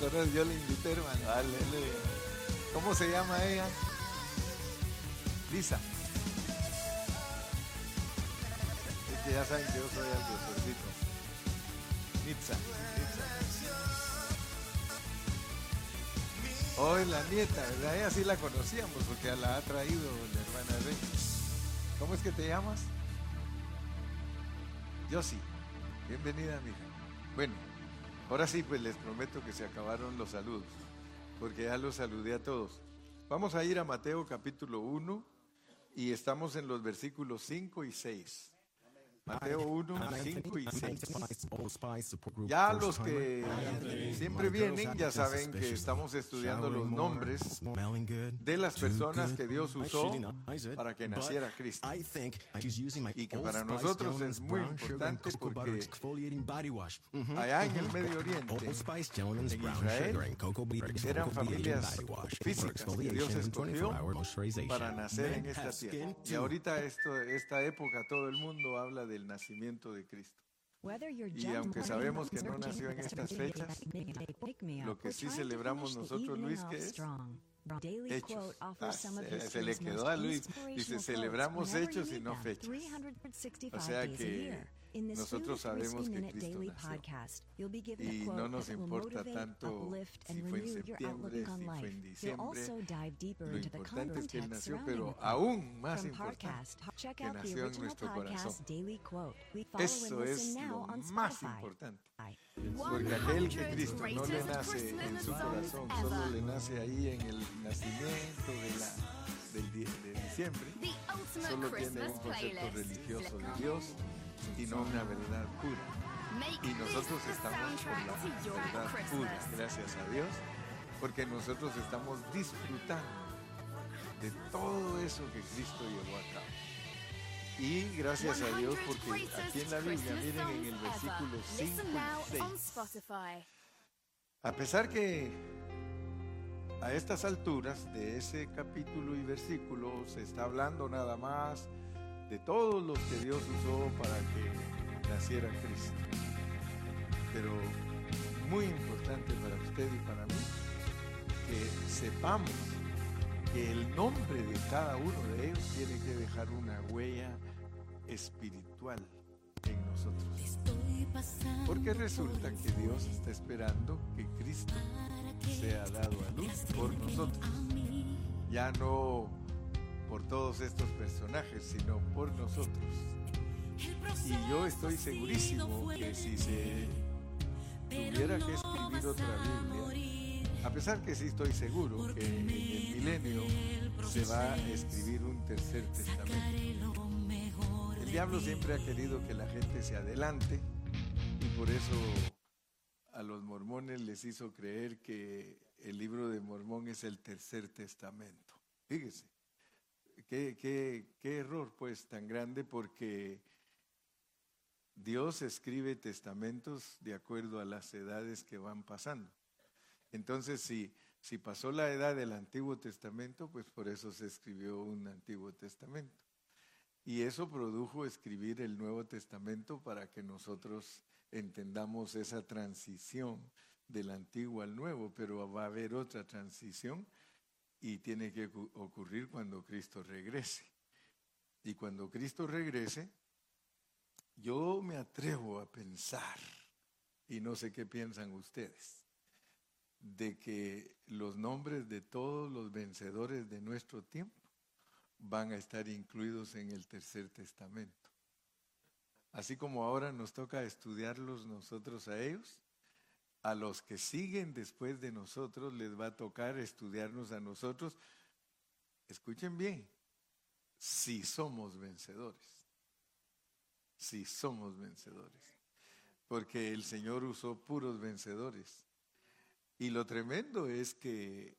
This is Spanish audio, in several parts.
La conozco, yo la invité, hermano. Aleluya. ¿Cómo se llama ella? Lisa. Es que ya saben que yo soy algo suercito. Nitza. Hoy la nieta, ¿verdad? Ella sí la conocíamos porque la ha traído la hermana Rey. ¿Cómo es que te llamas? Sí. Bienvenida, mija. Bueno, ahora sí, pues les prometo que se acabaron los saludos, porque ya los saludé a todos. Vamos a ir a Mateo capítulo 1 y estamos en los versículos 5 y 6. Mateo 1, 5 y 6. Ya los que siempre vienen ya saben que estamos estudiando los nombres de las personas que Dios usó para que naciera Cristo. Y que para nosotros es muy importante porque allá en el Medio Oriente, en Israel, eran familias físicas que Dios escogió para nacer en esta tierra. Y ahorita esto, esta época todo el mundo habla del nacimiento de Cristo. Y aunque sabemos que no nació en estas fechas, lo que sí celebramos nosotros, Luis, que es hechos. Ah, se, se le quedó a Luis. Dice, celebramos hechos y no fechas. O sea que nosotros sabemos que Cristo nació. Y no nos importa tanto si fue en septiembre, si fue en diciembre. Lo importante es que Él nació, pero aún más importante, que nació en nuestro corazón. Eso es lo más importante. Porque aquel que Cristo no le nace en su corazón, solo le nace ahí en el nacimiento de la, del, de diciembre, solo tiene un concepto religioso de Dios y no una verdad pura. Y nosotros estamos por la verdad pura, gracias a Dios, porque nosotros estamos disfrutando de todo eso que Cristo llevó a cabo. Y gracias a Dios porque aquí en la Biblia, miren en el versículo 5 y 6, a pesar que a estas alturas de ese capítulo y versículo se está hablando nada más de todos los que Dios usó para que naciera Cristo. Pero muy importante para usted y para mí que sepamos que el nombre de cada uno de ellos tiene que dejar una huella espiritual en nosotros. Porque resulta que Dios está esperando que Cristo sea dado a luz por nosotros. Ya no por todos estos personajes, sino por nosotros. Y yo estoy segurísimo que si se tuviera que escribir otra Biblia, a pesar que sí estoy seguro que en el milenio se va a escribir un tercer testamento. El diablo siempre ha querido que la gente se adelante y por eso a los mormones les hizo creer que el libro de Mormón es el tercer testamento. Fíjese, qué, qué, qué error pues tan grande porque Dios escribe testamentos de acuerdo a las edades que van pasando. Entonces, si, si pasó la edad del Antiguo Testamento, pues por eso se escribió un Antiguo Testamento. Y eso produjo escribir el Nuevo Testamento para que nosotros entendamos esa transición del antiguo al nuevo, pero va a haber otra transición y tiene que ocurrir cuando Cristo regrese. Y cuando Cristo regrese, yo me atrevo a pensar, y no sé qué piensan ustedes, de que los nombres de todos los vencedores de nuestro tiempo van a estar incluidos en el tercer testamento. Así como ahora nos toca estudiarlos nosotros a ellos, a los que siguen después de nosotros les va a tocar estudiarnos a nosotros. Escuchen bien, si somos vencedores, si somos vencedores, porque el Señor usó puros vencedores. Y lo tremendo es que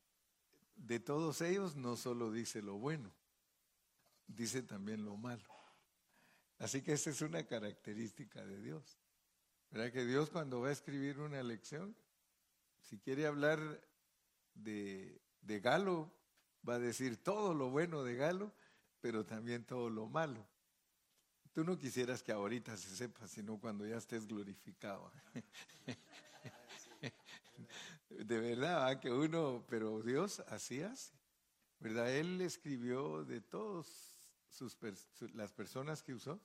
de todos ellos no solo dice lo bueno, dice también lo malo. Así que esa es una característica de Dios. ¿Verdad que Dios cuando va a escribir una lección, si quiere hablar de, de Galo, va a decir todo lo bueno de Galo, pero también todo lo malo. Tú no quisieras que ahorita se sepa, sino cuando ya estés glorificado. De verdad, que uno, pero Dios así hace. ¿Verdad? Él escribió de todas las personas que usó,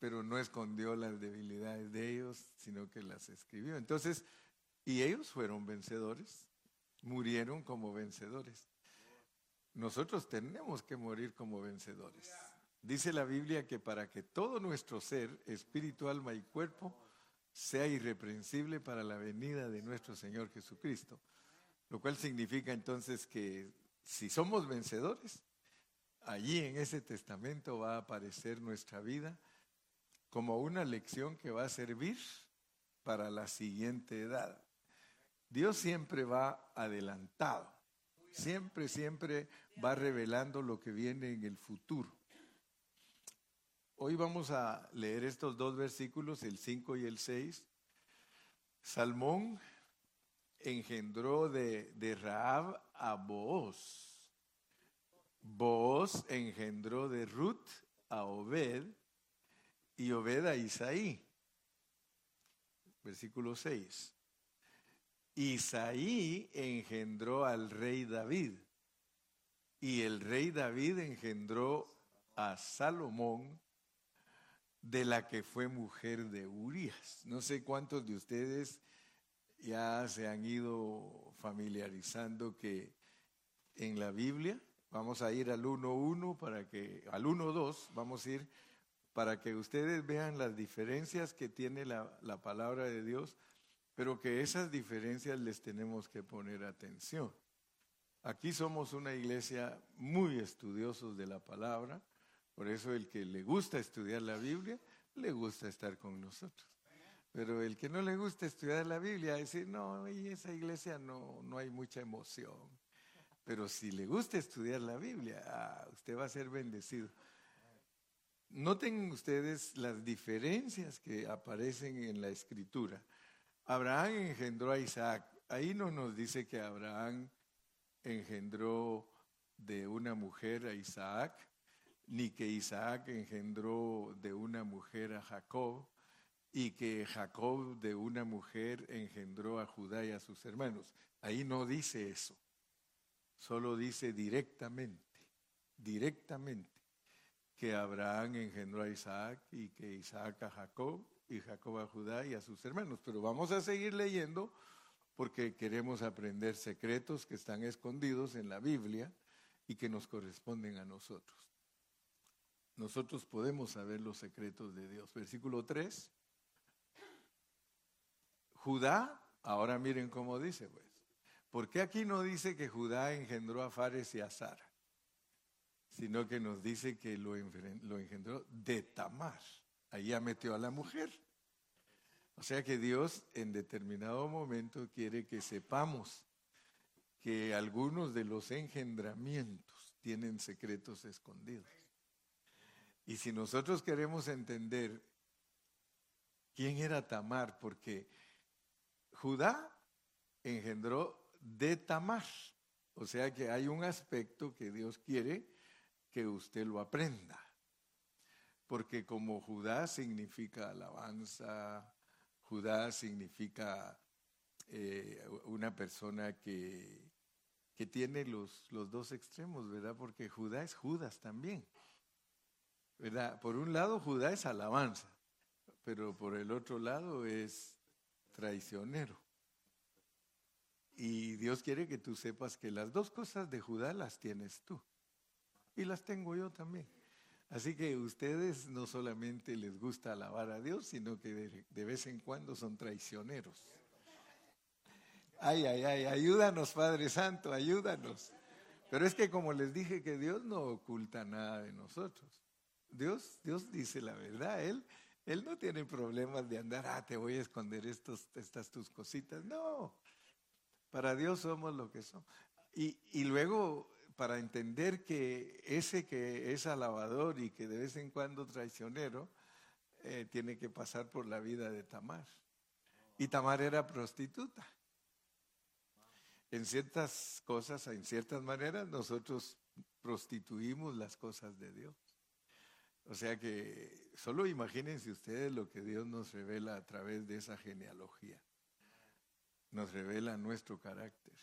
pero no escondió las debilidades de ellos, sino que las escribió. Entonces, y ellos fueron vencedores, murieron como vencedores. Nosotros tenemos que morir como vencedores. Dice la Biblia que para que todo nuestro ser, espíritu, alma y cuerpo, sea irreprensible para la venida de nuestro Señor Jesucristo. Lo cual significa entonces que si somos vencedores, allí en ese testamento va a aparecer nuestra vida como una lección que va a servir para la siguiente edad. Dios siempre va adelantado, siempre, siempre va revelando lo que viene en el futuro. Hoy vamos a leer estos dos versículos, el 5 y el 6. Salmón engendró de, de Raab a Booz. Booz engendró de Ruth a Obed y Obed a Isaí. Versículo 6. Isaí engendró al rey David y el rey David engendró a Salomón de la que fue mujer de Urias. No sé cuántos de ustedes ya se han ido familiarizando que en la Biblia, vamos a ir al 1.1 para que, al 1.2, vamos a ir para que ustedes vean las diferencias que tiene la, la palabra de Dios, pero que esas diferencias les tenemos que poner atención. Aquí somos una iglesia muy estudiosos de la palabra, por eso el que le gusta estudiar la Biblia, le gusta estar con nosotros. Pero el que no le gusta estudiar la Biblia, decir, no, en esa iglesia no, no hay mucha emoción. Pero si le gusta estudiar la Biblia, ah, usted va a ser bendecido. Noten ustedes las diferencias que aparecen en la escritura. Abraham engendró a Isaac. Ahí no nos dice que Abraham engendró de una mujer a Isaac, ni que Isaac engendró de una mujer a Jacob, y que Jacob de una mujer engendró a Judá y a sus hermanos. Ahí no dice eso, solo dice directamente, directamente, que Abraham engendró a Isaac y que Isaac a Jacob y Jacob a Judá y a sus hermanos. Pero vamos a seguir leyendo porque queremos aprender secretos que están escondidos en la Biblia y que nos corresponden a nosotros nosotros podemos saber los secretos de Dios. Versículo 3. Judá, ahora miren cómo dice, pues. ¿Por qué aquí no dice que Judá engendró a Fares y a Sara? Sino que nos dice que lo, engendró de Tamar. Ahí ya metió a la mujer. O sea que Dios en determinado momento quiere que sepamos que algunos de los engendramientos tienen secretos escondidos. Y si nosotros queremos entender quién era Tamar, porque Judá engendró de Tamar, o sea que hay un aspecto que Dios quiere que usted lo aprenda, porque como Judá significa alabanza, Judá significa eh, una persona que, que tiene los, los dos extremos, ¿verdad? Porque Judá es Judas también. Por un lado, Judá es alabanza, pero por el otro lado es traicionero. Y Dios quiere que tú sepas que las dos cosas de Judá las tienes tú. Y las tengo yo también. Así que ustedes no solamente les gusta alabar a Dios, sino que de, vez en cuando son traicioneros. Ay, ay, ay, ayúdanos Padre Santo, ayúdanos. Pero es que como les dije que Dios no oculta nada de nosotros. Dios, Dios dice la verdad. Él, él no tiene problemas de andar, ah, te voy a esconder estos, estas tus cositas. No, para Dios somos lo que somos. Y, y luego, para entender que ese que es alabador y que de vez en cuando traicionero, eh, tiene que pasar por la vida de Tamar. Y Tamar era prostituta. En ciertas cosas, en ciertas maneras, nosotros prostituimos las cosas de Dios. O sea que solo imagínense ustedes lo que Dios nos revela a través de esa genealogía. nos revela nuestro carácter.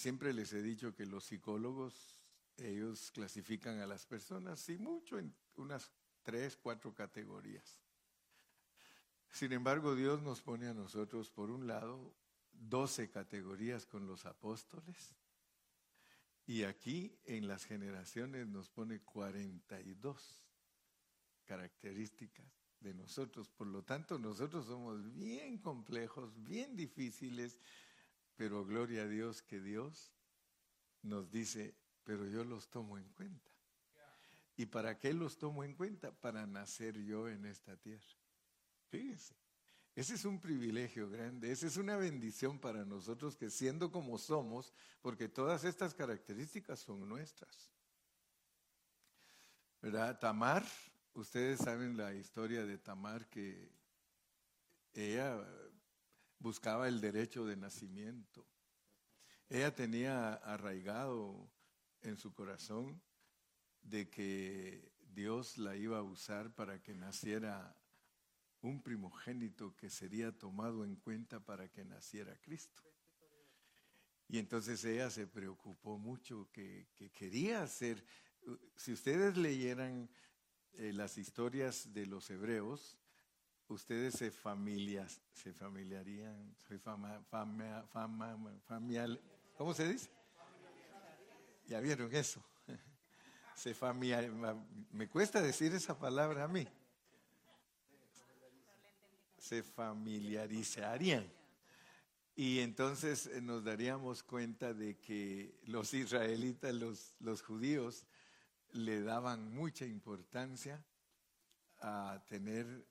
Siempre les he dicho que los psicólogos, ellos clasifican a las personas, sí mucho, en unas tres, cuatro categorías. Sin embargo, Dios nos pone a nosotros, por un lado, doce categorías con los apóstoles, y aquí en las generaciones nos pone 42 características de nosotros. Por lo tanto, nosotros somos bien complejos, bien difíciles, pero gloria a Dios que Dios nos dice, pero yo los tomo en cuenta. ¿Y para qué los tomo en cuenta? Para nacer yo en esta tierra. Fíjense, ese es un privilegio grande, esa es una bendición para nosotros que siendo como somos, porque todas estas características son nuestras. ¿Verdad? Tamar Ustedes saben la historia de Tamar que ella buscaba el derecho de nacimiento. Ella tenía arraigado en su corazón de que Dios la iba a usar para que naciera un primogénito que sería tomado en cuenta para que naciera Cristo. Y entonces ella se preocupó mucho que, que quería hacer, si ustedes leyeran eh, las historias de los hebreos, ustedes se, familias, se familiarían, fama, ¿cómo se dice? Ya vieron eso. Se familiar, me cuesta decir esa palabra a mí. Se familiarizarían. Y entonces eh, nos daríamos cuenta de que los israelitas, los, los judíos, le daban mucha importancia a tener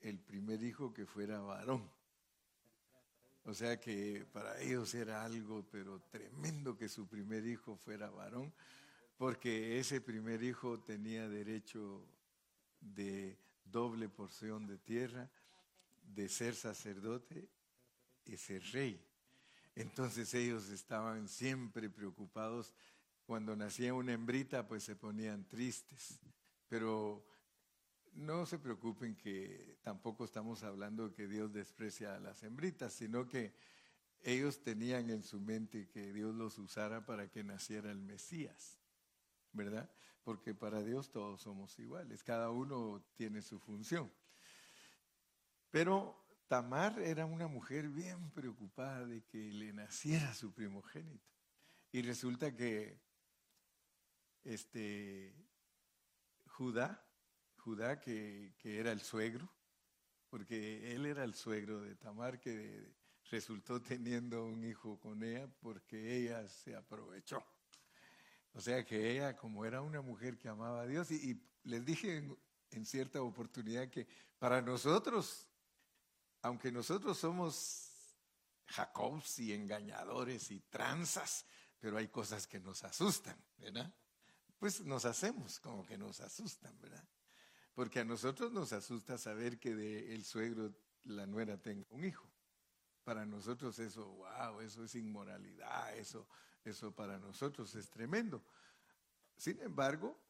el primer hijo que fuera varón. O sea que para ellos era algo, pero tremendo que su primer hijo fuera varón, porque ese primer hijo tenía derecho de doble porción de tierra, de ser sacerdote y ser rey. Entonces ellos estaban siempre preocupados cuando nacía una hembrita, pues se ponían tristes. Pero no se preocupen que tampoco estamos hablando que Dios desprecia a las hembritas, sino que ellos tenían en su mente que Dios los usara para que naciera el Mesías, ¿verdad? Porque para Dios todos somos iguales, cada uno tiene su función. Pero Tamar era una mujer bien preocupada de que le naciera su primogénito. Y resulta que este, Judá, Judá que, era el suegro, porque él era el suegro de Tamar que resultó teniendo un hijo con ella porque ella se aprovechó. O sea que ella, como era una mujer que amaba a Dios, y, les dije en, en, cierta oportunidad que para nosotros, aunque nosotros somos Jacobs y engañadores y tranzas, pero hay cosas que nos asustan, ¿verdad? pues nos hacemos como que nos asustan, ¿verdad? Porque a nosotros nos asusta saber que de el suegro, la nuera tenga un hijo. Para nosotros eso, wow, eso es inmoralidad, eso, eso para nosotros es tremendo. Sin embargo,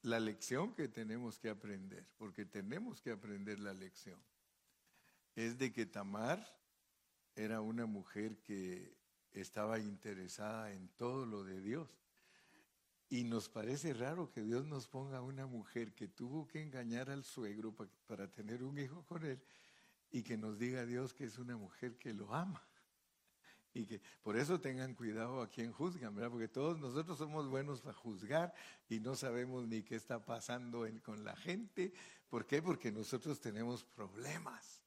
la lección que tenemos que aprender, porque tenemos que aprender la lección, es de que Tamar era una mujer que estaba interesada en todo lo de Dios. Y nos parece raro que Dios nos ponga una mujer que tuvo que engañar al suegro para tener un hijo con él y que nos diga Dios que es una mujer que lo ama. Y que por eso tengan cuidado a quien juzgan, ¿verdad? Porque todos nosotros somos buenos para juzgar y no sabemos ni qué está pasando con la gente. ¿Por qué? Porque nosotros tenemos problemas.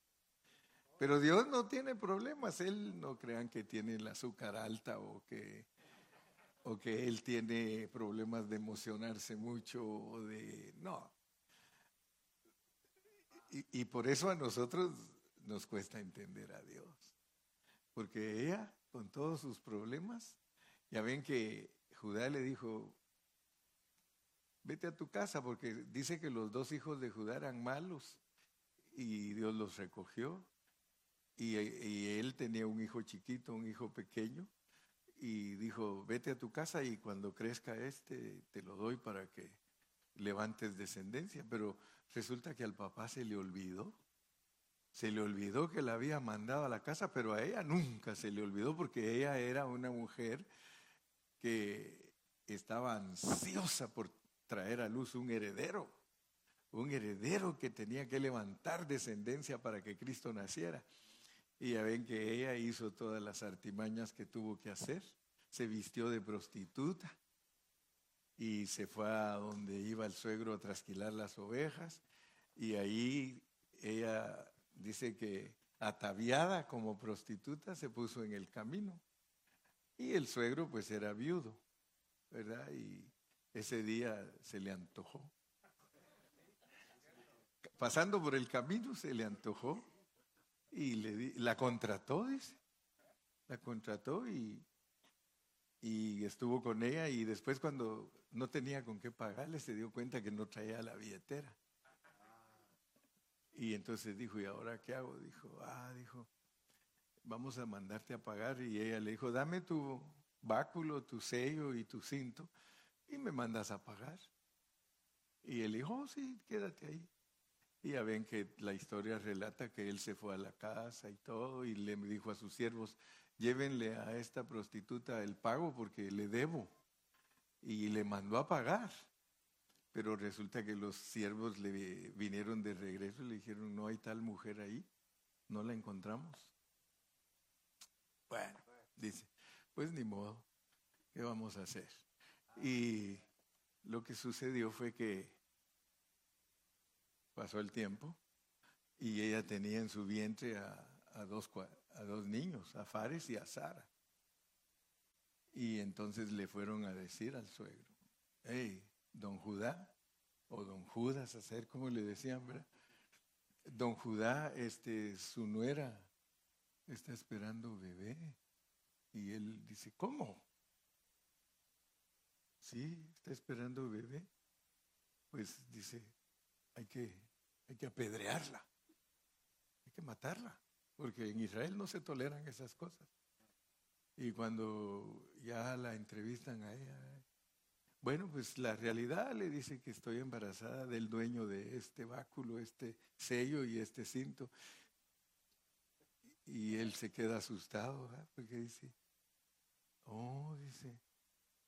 Pero Dios no tiene problemas. Él no crean que tiene el azúcar alta o que o que él tiene problemas de emocionarse mucho o de... No. Y, por eso a nosotros nos cuesta entender a Dios. Porque ella, con todos sus problemas, ya ven que Judá le dijo, vete a tu casa, porque dice que los dos hijos de Judá eran malos y Dios los recogió. Y él tenía un hijo chiquito, un hijo pequeño, y dijo, vete a tu casa y cuando crezca este te lo doy para que levantes descendencia. Pero resulta que al papá se le olvidó se le olvidó que la había mandado a la casa, pero a ella nunca se le olvidó porque ella era una mujer que estaba ansiosa por traer a luz un heredero, un heredero que tenía que levantar descendencia para que Cristo naciera. Y ya ven que ella hizo todas las artimañas que tuvo que hacer, se vistió de prostituta y se fue a donde iba el suegro a trasquilar las ovejas y ahí ella dice que ataviada como prostituta se puso en el camino. Y el suegro pues era viudo, ¿verdad? Y ese día se le antojó. Pasando por el camino se le antojó y le la contrató, dice. La contrató y, y estuvo con ella y después cuando no tenía con qué pagarle se dio cuenta que no traía la billetera. Y entonces dijo, ¿y ahora qué hago? Dijo, ah, dijo, vamos a mandarte a pagar. Y ella le dijo, dame tu báculo, tu sello y tu cinto y me mandas a pagar. Y él dijo, oh, sí, quédate ahí. Y ya ven que la historia relata que él se fue a la casa y todo y le dijo a sus siervos, llévenle a esta prostituta el pago porque le debo. Y le mandó a pagar. Pero resulta que los siervos le vinieron de regreso y le dijeron, no hay tal mujer ahí, no la encontramos. Bueno, dice, pues ni modo, ¿qué vamos a hacer? Y lo que sucedió fue que pasó el tiempo y ella tenía en su vientre a, dos, a dos niños, a Fares y a Sara. Y entonces le fueron a decir al suegro, hey, don Judá, o don Judas, hacer como le decían, ¿verdad? Don Judá, este, su nuera, está esperando bebé. Y él dice, ¿cómo? Sí, está esperando bebé. Pues dice, hay que, hay que apedrearla, hay que matarla, porque en Israel no se toleran esas cosas. Y cuando ya la entrevistan a ella, bueno, pues la realidad le dice que estoy embarazada del dueño de este báculo, este sello y este cinto. Y él se queda asustado, porque dice, oh, dice,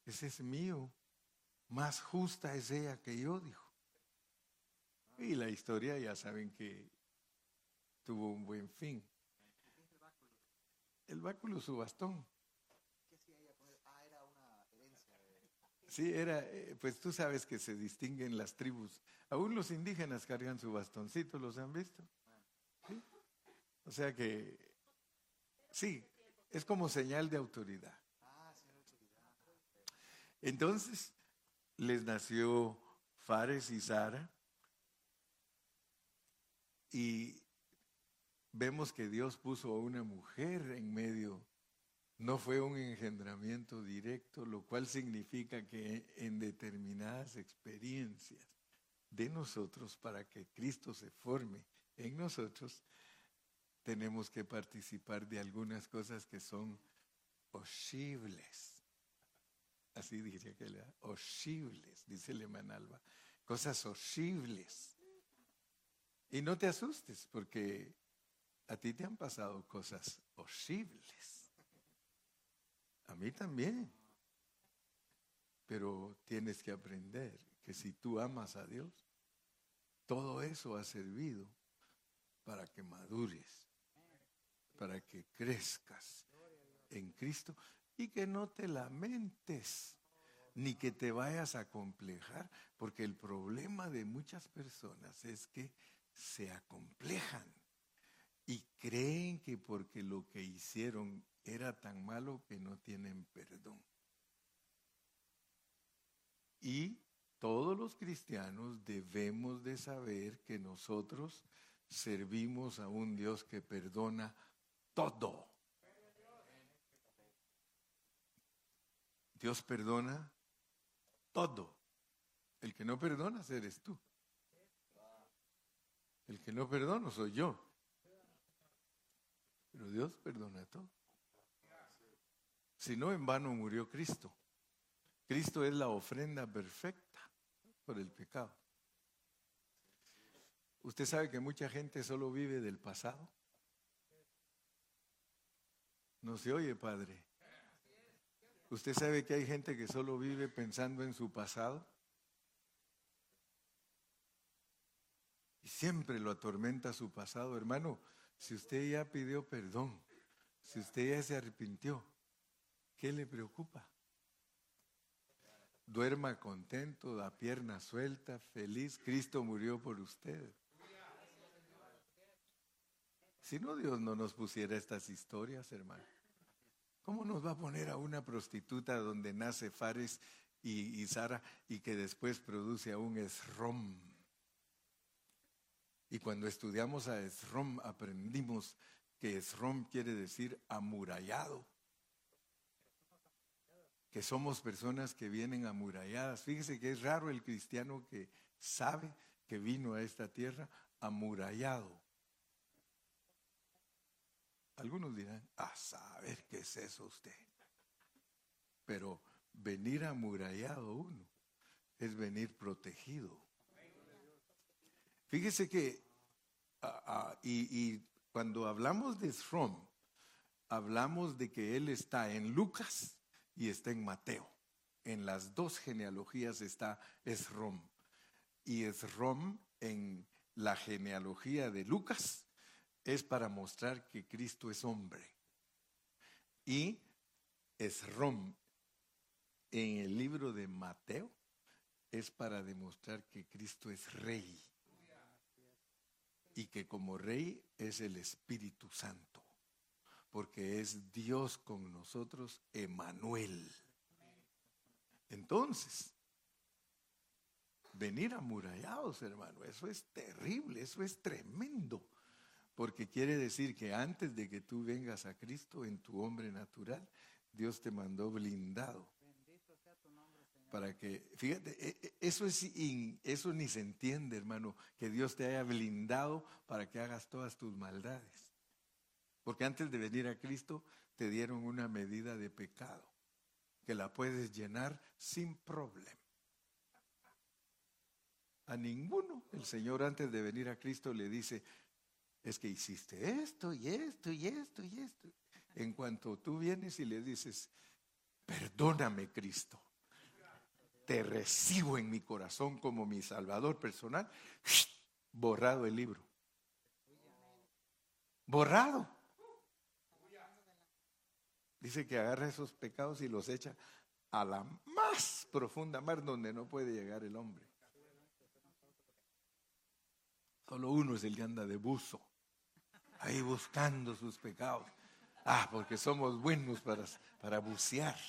ese es mío, más justa es ella que yo, dijo. Y la historia ya saben que tuvo un buen fin. El báculo, su bastón. Sí, era, eh, pues tú sabes que se distinguen las tribus. Aún los indígenas cargan su bastoncito, ¿los han visto? O sea que, sí, es como señal de autoridad. Entonces, les nació Fares y Sara y vemos que Dios puso a una mujer en medio no fue un engendramiento directo, lo cual significa que en determinadas experiencias de nosotros, para que Cristo se forme en nosotros, tenemos que participar de algunas cosas que son posibles. Así diría que era, posibles, dice el Alba, cosas posibles. Y no te asustes, porque a ti te han pasado cosas posibles. A mí también. Pero tienes que aprender que si tú amas a Dios, todo eso ha servido para que madures, para que crezcas en Cristo y que no te lamentes ni que te vayas a complejar, porque el problema de muchas personas es que se acomplejan y creen que porque lo que hicieron era tan malo que no tienen perdón. Y todos los cristianos debemos de saber que nosotros servimos a un Dios que perdona todo. Dios perdona todo. El que no perdona eres tú. El que no perdona soy yo. Pero Dios perdona todo. Si no, en vano murió Cristo. Cristo es la ofrenda perfecta por el pecado. Usted sabe que mucha gente solo vive del pasado. No se oye, Padre. ¿Usted sabe que hay gente que solo vive pensando en su pasado? Y siempre lo atormenta su pasado. Hermano, si usted ya pidió perdón, si usted ya se arrepintió, ¿qué le preocupa? Duerma contento, da pierna suelta, feliz. Cristo murió por usted. Si no, Dios no nos pusiera estas historias, hermano. ¿Cómo nos va a poner a una prostituta donde nace Fares y, Sara y que después produce a un Esrom? Y cuando estudiamos a Esrom aprendimos que Esrom quiere decir amurallado. Que somos personas que vienen amuralladas. Fíjese que es raro el cristiano que sabe que vino a esta tierra amurallado. Algunos dirán, a saber qué es eso usted. Pero venir amurallado uno es venir protegido. Fíjese que, y, cuando hablamos de Srom, hablamos de que él está en Lucas y está en Mateo. En las dos genealogías está Esrom. Y Esrom en la genealogía de Lucas es para mostrar que Cristo es hombre. Y Esrom en el libro de Mateo es para demostrar que Cristo es rey y que como rey es el Espíritu Santo, porque es Dios con nosotros, Emanuel. Entonces, venir amurallados, hermano, eso es terrible, eso es tremendo. Porque quiere decir que antes de que tú vengas a Cristo en tu hombre natural, Dios te mandó blindado. Para que, fíjate, e, e, eso, es, eso ni se entiende, hermano, que Dios te haya blindado para que hagas todas tus maldades. Porque antes de venir a Cristo te dieron una medida de pecado que la puedes llenar sin problema. A ninguno el Señor antes de venir a Cristo le dice, es que hiciste esto y esto y esto y esto. En cuanto tú vienes y le dices, perdóname Cristo, te recibo en mi corazón como mi Salvador personal, borrado el libro. Borrado. Dice que agarra esos pecados y los echa a la más profunda mar donde no puede llegar el hombre. Solo uno es el que anda de buzo ahí buscando sus pecados. Ah, porque somos buenos para, para bucear.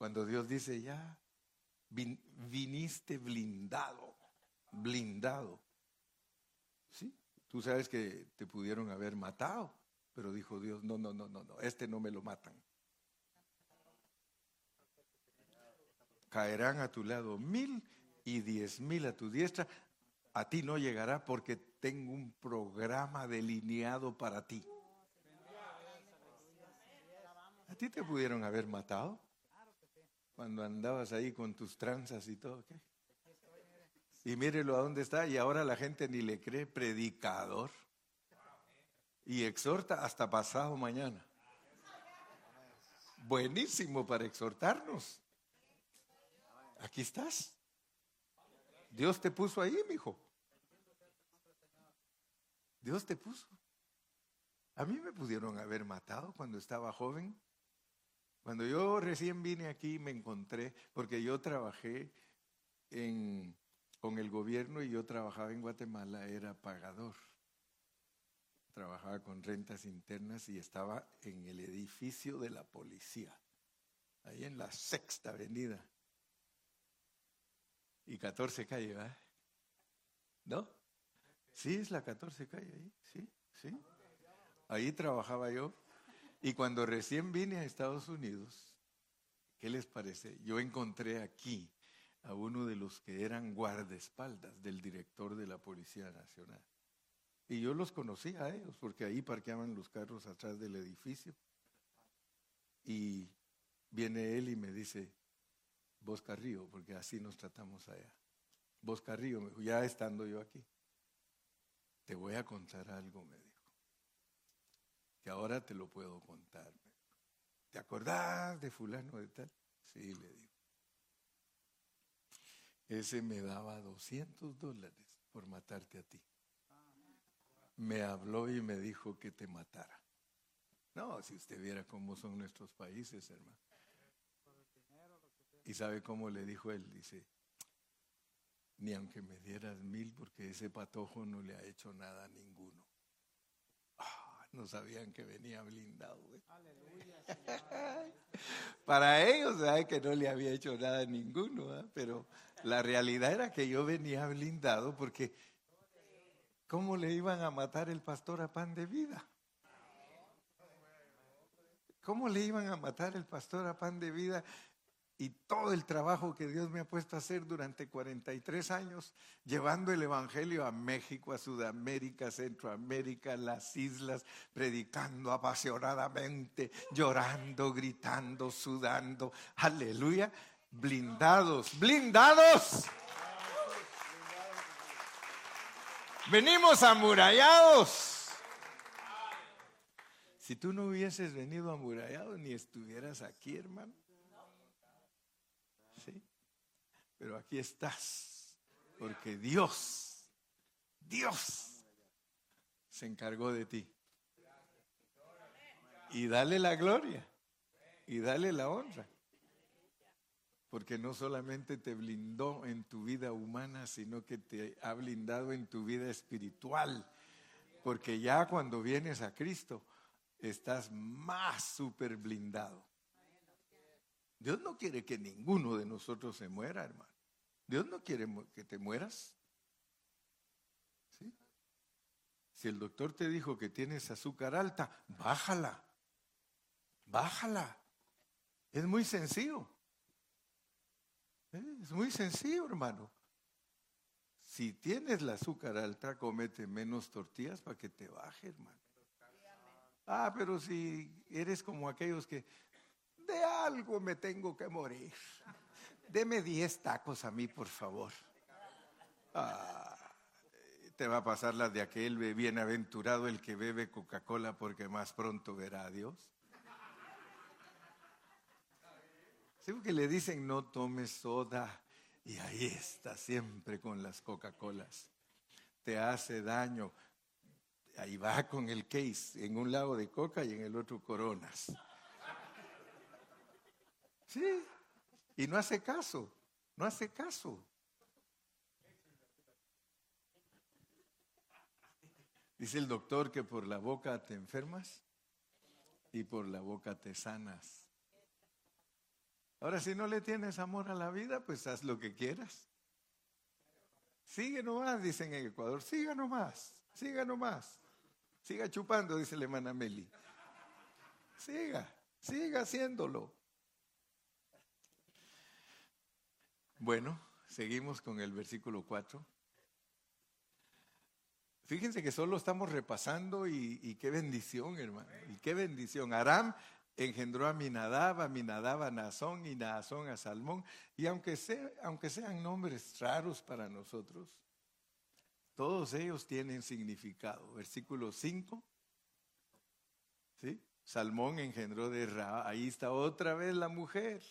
Cuando Dios dice ya, viniste blindado, blindado. Sí, tú sabes que te pudieron haber matado, pero dijo Dios, no, no, no, no, no, este no me lo matan. Caerán a tu lado mil y diez mil a tu diestra, a ti no llegará porque tengo un programa delineado para ti. ¿A ti te pudieron haber matado? Cuando andabas ahí con tus tranzas y todo, ¿qué? Y mírelo a dónde está y ahora la gente ni le cree predicador. Y exhorta hasta pasado mañana. Buenísimo para exhortarnos. Aquí estás. Dios te puso ahí, mi hijo. Dios te puso. A mí me pudieron haber matado cuando estaba joven. Cuando yo recién vine aquí me encontré, porque yo trabajé en, con el gobierno y yo trabajaba en Guatemala, era pagador. Trabajaba con rentas internas y estaba en el edificio de la policía, ahí en la sexta avenida. Y 14 calle, ¿verdad? ¿No? Sí, es la 14 calle ahí, sí, sí. Ahí trabajaba yo. Y cuando recién vine a Estados Unidos, ¿qué les parece? Yo encontré aquí a uno de los que eran guardaespaldas del director de la Policía Nacional. Y yo los conocía a ellos porque ahí parqueaban los carros atrás del edificio. Y viene él y me dice, vos Carrillo, porque así nos tratamos allá. Vos Carrillo, ya estando yo aquí, te voy a contar algo, me dijo, que ahora te lo puedo contar. ¿Te acordás de fulano de tal? Sí, le digo. Ese me daba 200 dólares por matarte a ti. Me habló y me dijo que te matara. No, si usted viera cómo son nuestros países, hermano. Y sabe cómo le dijo él, dice, ni aunque me dieras mil, porque ese patojo no le ha hecho nada a ninguno. Ah, no sabían que venía blindado. Para ellos, sabe que no le había hecho nada a ninguno, pero la realidad era que yo venía blindado porque ¿cómo le iban a matar el pastor a pan de vida? ¿Cómo le iban a matar el pastor a pan de vida y todo el trabajo que Dios me ha puesto a hacer durante 43 años, llevando el Evangelio a México, a Sudamérica, Centroamérica, las islas, predicando apasionadamente, llorando, gritando, sudando, aleluya, blindados, blindados. Venimos amurallados. Si tú no hubieses venido amurallado, ni estuvieras aquí, hermano. Pero aquí estás, porque Dios, Dios se encargó de ti. Y dale la gloria y dale la honra. Porque no solamente te blindó en tu vida humana, sino que te ha blindado en tu vida espiritual. Porque ya cuando vienes a Cristo, estás más súper blindado. Dios no quiere que ninguno de nosotros se muera, hermano. Dios no quiere que te mueras. ¿Sí? Si el doctor te dijo que tienes azúcar alta, bájala. Bájala. Es muy sencillo. ¿Eh? Es muy sencillo, hermano. Si tienes la azúcar alta, comete menos tortillas para que te baje, hermano. Ah, pero si eres como aquellos que de algo me tengo que morir. Deme 10 tacos a mí, por favor. Ah, te va a pasar la de aquel bienaventurado el que bebe Coca-Cola porque más pronto verá a Dios. Sí, que le dicen no tomes soda y ahí está siempre con las Coca-Colas. Te hace daño. Ahí va con el case, en un lado de coca y en el otro coronas. Sí, y no hace caso, no hace caso. Dice el doctor que por la boca te enfermas y por la boca te sanas. Ahora, si no le tienes amor a la vida, pues haz lo que quieras. Sigue nomás, dicen en Ecuador, siga nomás, siga nomás. Siga chupando, dice la hermana Meli. Siga, siga haciéndolo. Bueno, seguimos con el versículo 4. Fíjense que solo estamos repasando y, qué bendición, hermano. Y qué bendición. Aram engendró a Minadab, a Minadab a Nazón y Nazón a Salmón. Y aunque, aunque sean nombres raros para nosotros, todos ellos tienen significado. Versículo 5. ¿Sí? Salmón engendró de Ra. Ahí está otra vez la mujer.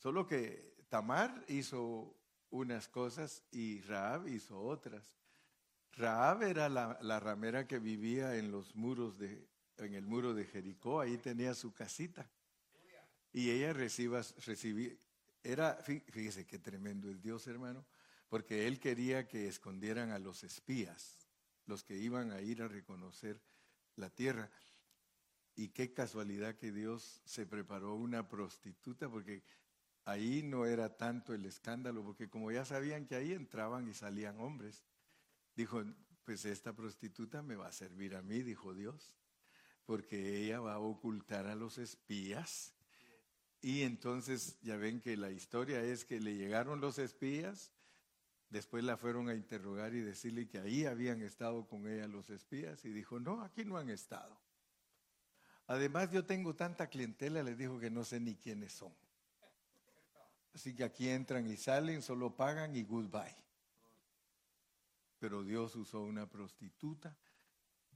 Solo que Tamar hizo unas cosas y Raab hizo otras. Raab era la, ramera que vivía en los muros de, en el muro de Jericó, ahí tenía su casita. Y ella recibía, recibía, era, fíjese qué tremendo es Dios, hermano, porque él quería que escondieran a los espías, los que iban a ir a reconocer la tierra. Y qué casualidad que Dios se preparó una prostituta, porque ahí no era tanto el escándalo, porque como ya sabían que ahí entraban y salían hombres, dijo, pues esta prostituta me va a servir a mí, dijo Dios, porque ella va a ocultar a los espías. Y entonces ya ven que la historia es que le llegaron los espías, después la fueron a interrogar y decirle que ahí habían estado con ella los espías y dijo, no, aquí no han estado. Además yo tengo tanta clientela, les dijo que no sé ni quiénes son. Así que aquí entran y salen, solo pagan y goodbye. Pero Dios usó una prostituta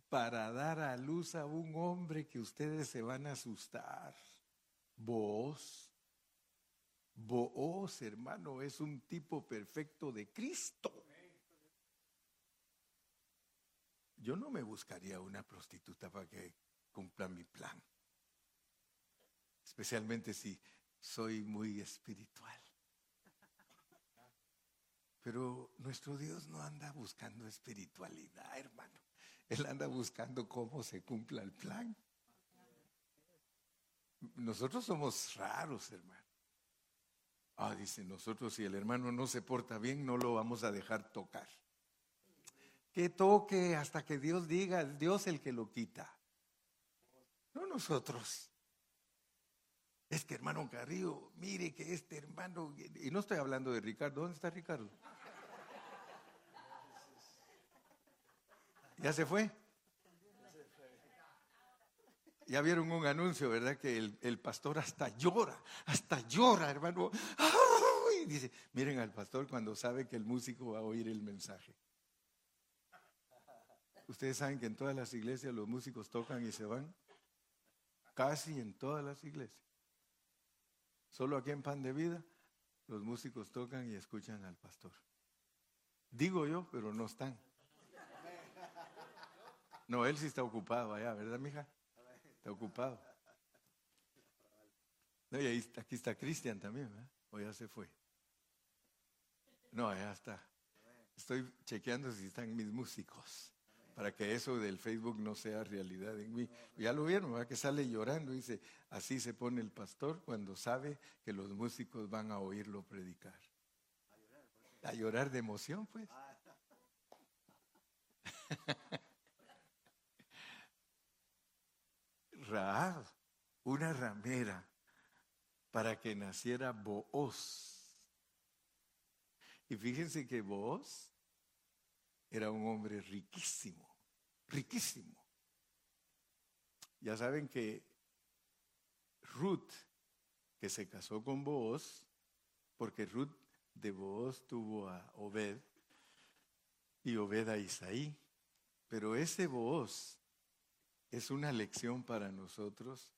para dar a luz a un hombre que ustedes se van a asustar. Vos, vos, hermano, es un tipo perfecto de Cristo. Yo no me buscaría una prostituta para que cumpla mi plan. Especialmente si soy muy espiritual. Pero nuestro Dios no anda buscando espiritualidad, hermano. Él anda buscando cómo se cumpla el plan. Nosotros somos raros, hermano. Ah, dice, nosotros si el hermano no se porta bien, no lo vamos a dejar tocar. Que toque hasta que Dios diga, Dios el que lo quita. No nosotros. Es que hermano Carrillo, mire que este hermano, y no estoy hablando de Ricardo, ¿dónde está Ricardo? ¿Ya se fue? Ya vieron un anuncio, ¿verdad? Que el, pastor hasta llora, hasta llora, hermano. Y dice, miren al pastor cuando sabe que el músico va a oír el mensaje. Ustedes saben que en todas las iglesias los músicos tocan y se van. Casi en todas las iglesias. Solo aquí en Pan de Vida los músicos tocan y escuchan al pastor. Digo yo, pero no están. No, él sí está ocupado allá, ¿verdad, mija? Está ocupado. No, y ahí, aquí está Cristian también, ¿verdad? O ya se fue. No, allá está. Estoy chequeando si están mis músicos para que eso del Facebook no sea realidad en mí. Ya lo vieron, ¿verdad? Que sale llorando, dice, así se pone el pastor cuando sabe que los músicos van a oírlo predicar. A llorar de emoción, pues. Raab, una ramera, para que naciera Booz. Y fíjense que Booz era un hombre riquísimo, riquísimo. Ya saben que Ruth, que se casó con Booz, porque Ruth de Booz tuvo a Obed y Obed a Isaí, pero ese Booz es una lección para nosotros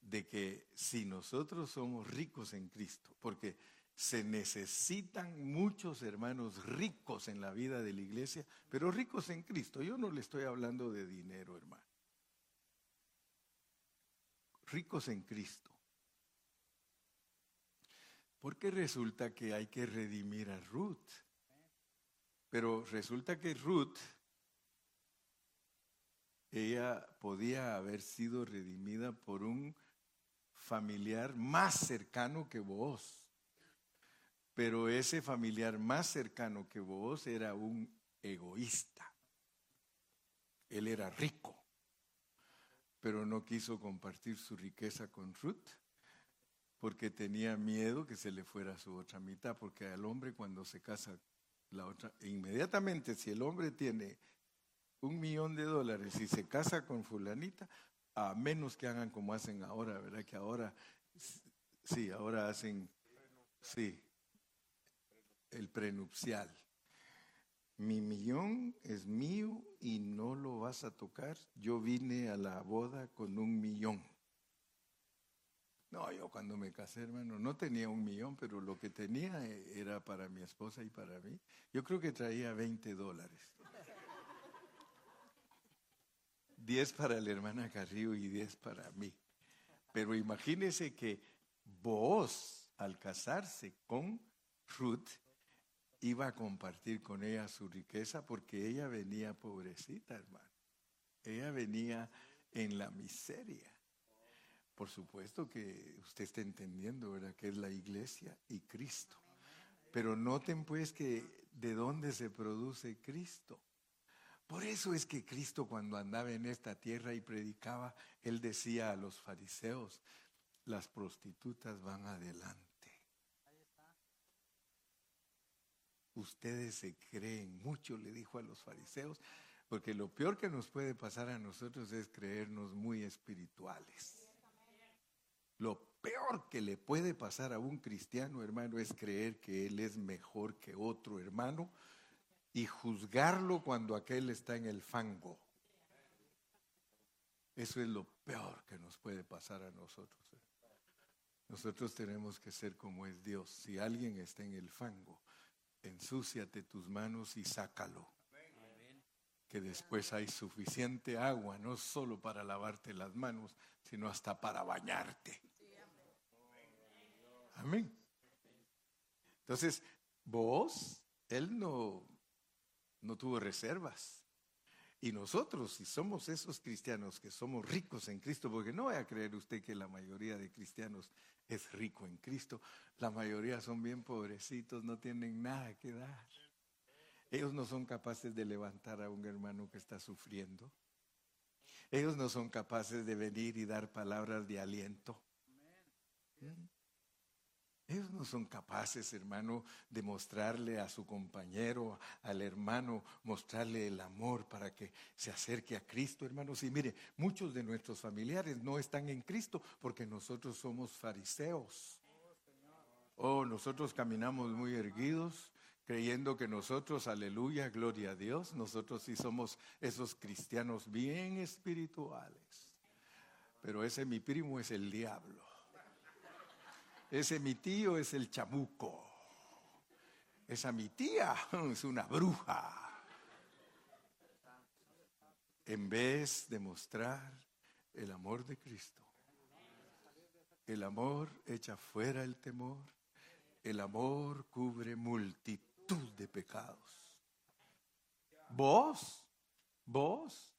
de que si nosotros somos ricos en Cristo, porque se necesitan muchos hermanos ricos en la vida de la iglesia, pero ricos en Cristo. Yo no le estoy hablando de dinero, hermano. Ricos en Cristo. Porque resulta que hay que redimir a Ruth. Pero resulta que Ruth, ella podía haber sido redimida por un familiar más cercano que vos. Pero ese familiar más cercano que vos era un egoísta. Él era rico, pero no quiso compartir su riqueza con Ruth porque tenía miedo que se le fuera su otra mitad, porque al hombre cuando se casa la otra, inmediatamente si el hombre tiene un millón de dólares y se casa con fulanita, a menos que hagan como hacen ahora, ¿verdad? Que ahora, sí, ahora hacen, sí, el prenupcial. Mi millón es mío y no lo vas a tocar. Yo vine a la boda con un millón. No, yo cuando me casé, hermano, no tenía un millón, pero lo que tenía era para mi esposa y para mí. Yo creo que traía 20 dólares. 10 para la hermana Carrillo y 10 para mí. Pero imagínese que vos, al casarse con Ruth, iba a compartir con ella su riqueza porque ella venía pobrecita, hermano. Ella venía en la miseria. Por supuesto que usted está entendiendo, ¿verdad? Que es la iglesia y Cristo. Pero noten pues que de dónde se produce Cristo. Por eso es que Cristo cuando andaba en esta tierra y predicaba, él decía a los fariseos, las prostitutas van adelante ustedes se creen mucho, le dijo a los fariseos, porque lo peor que nos puede pasar a nosotros es creernos muy espirituales. Lo peor que le puede pasar a un cristiano, hermano, es creer que él es mejor que otro hermano y juzgarlo cuando aquel está en el fango. Eso es lo peor que nos puede pasar a nosotros. Nosotros tenemos que ser como es Dios. Si alguien está en el fango, ensúciate tus manos y sácalo. Que después hay suficiente agua, no solo para lavarte las manos, sino hasta para bañarte. Amén. Entonces, vos, él no, no tuvo reservas. Y nosotros, si somos esos cristianos que somos ricos en Cristo, porque no vaya a creer usted que la mayoría de cristianos es rico en Cristo, la mayoría son bien pobrecitos, no tienen nada que dar. Ellos no son capaces de levantar a un hermano que está sufriendo. Ellos no son capaces de venir y dar palabras de aliento. Ellos no son capaces, hermano, de mostrarle a su compañero, al hermano, mostrarle el amor para que se acerque a Cristo, hermanos. Y mire, muchos de nuestros familiares no están en Cristo porque nosotros somos fariseos. Oh, nosotros caminamos muy erguidos, creyendo que nosotros, aleluya, gloria a Dios, nosotros sí somos esos cristianos bien espirituales. Pero ese mi primo es el diablo. Ese mi tío es el chamuco. Esa mi tía es una bruja. En vez de mostrar el amor de Cristo. El amor echa fuera el temor. El amor cubre multitud de pecados. Vos, vos.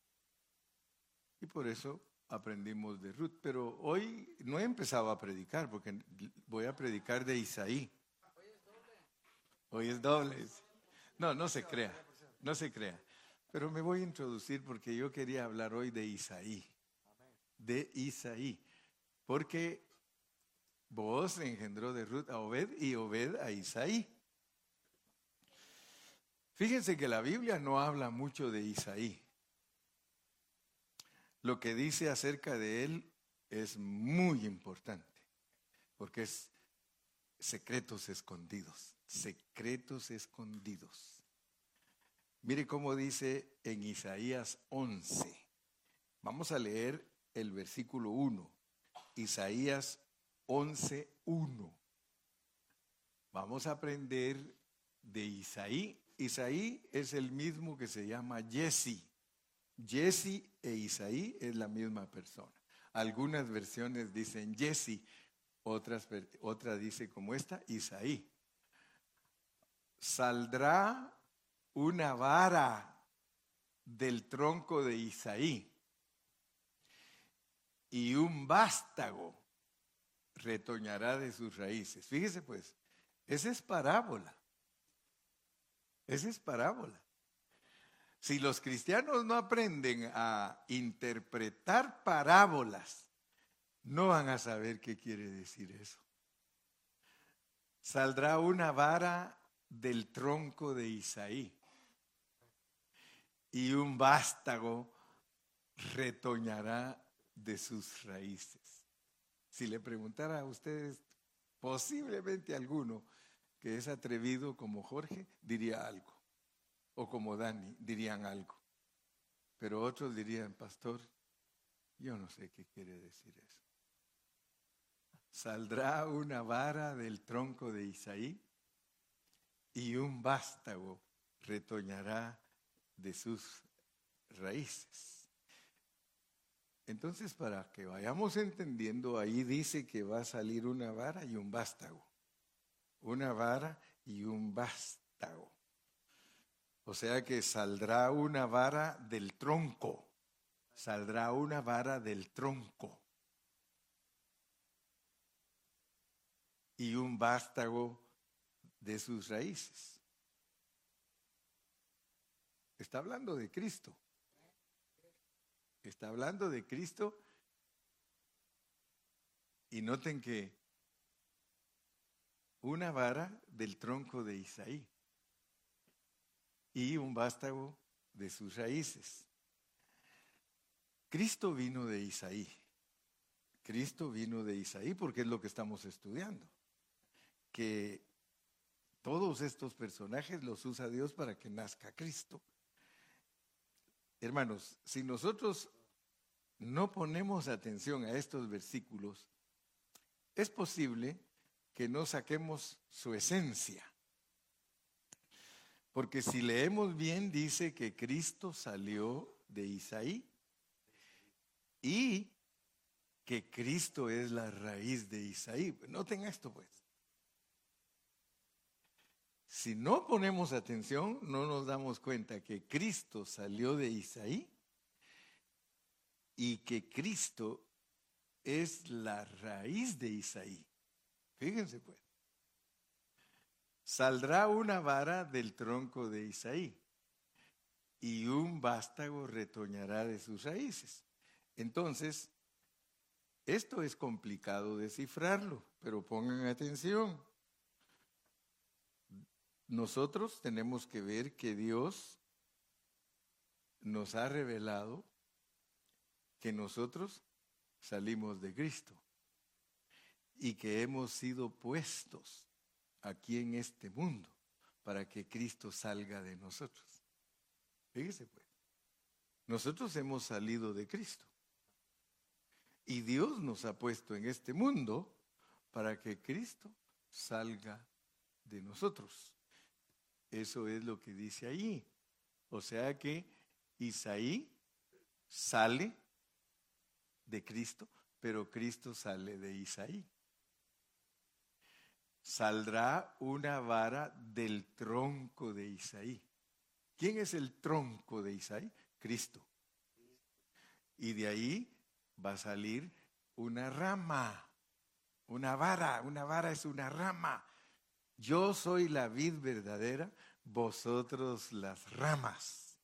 Y por eso aprendimos de Ruth, pero hoy no he empezado a predicar porque voy a predicar de Isaí. Hoy es doble. No, no se crea, no se crea. Pero me voy a introducir porque yo quería hablar hoy de Isaí. De Isaí. Porque vos engendró de Ruth a Obed y Obed a Isaí. Fíjense que la Biblia no habla mucho de Isaí lo que dice acerca de él es muy importante, porque es secretos escondidos, secretos escondidos. Mire cómo dice en Isaías 11. Vamos a leer el versículo 1. Isaías 11, 1. Vamos a aprender de Isaí. Isaí es el mismo que se llama Jesse. Jesse e Isaí es la misma persona. Algunas versiones dicen Jesse, otras, otra dice como esta, Isaí. Saldrá una vara del tronco de Isaí y un vástago retoñará de sus raíces. Fíjese pues, esa es parábola. Esa es parábola. Si los cristianos no aprenden a interpretar parábolas, no van a saber qué quiere decir eso. Saldrá una vara del tronco de Isaí y un vástago retoñará de sus raíces. Si le preguntara a ustedes, posiblemente alguno que es atrevido como Jorge, diría algo o como Dani dirían algo. Pero otros dirían, pastor, yo no sé qué quiere decir eso. Saldrá una vara del tronco de Isaí y un vástago retoñará de sus raíces. Entonces, para que vayamos entendiendo, ahí dice que va a salir una vara y un vástago. Una vara y un vástago. O sea que saldrá una vara del tronco. Saldrá una vara del tronco. Y un vástago de sus raíces. Está hablando de Cristo. Está hablando de Cristo. Y noten que una vara del tronco de Isaí y un vástago de sus raíces. Cristo vino de Isaí. Cristo vino de Isaí, porque es lo que estamos estudiando. Que todos estos personajes los usa Dios para que nazca Cristo. Hermanos, si nosotros no ponemos atención a estos versículos, es posible que no saquemos su esencia. Porque si leemos bien, dice que Cristo salió de Isaí y que Cristo es la raíz de Isaí. Noten esto pues. Si no ponemos atención, no nos damos cuenta que Cristo salió de Isaí y que Cristo es la raíz de Isaí. Fíjense pues. Saldrá una vara del tronco de Isaí y un vástago retoñará de sus raíces. Entonces, esto es complicado descifrarlo, pero pongan atención. Nosotros tenemos que ver que Dios nos ha revelado que nosotros salimos de Cristo y que hemos sido puestos aquí en este mundo para que Cristo salga de nosotros. Fíjese pues, nosotros hemos salido de Cristo y Dios nos ha puesto en este mundo para que Cristo salga de nosotros. Eso es lo que dice ahí. O sea que Isaí sale de Cristo, pero Cristo sale de Isaí. Saldrá una vara del tronco de Isaí. ¿Quién es el tronco de Isaí? Cristo. Y de ahí va a salir una rama, una vara. Una vara es una rama. Yo soy la vid verdadera, vosotros las ramas.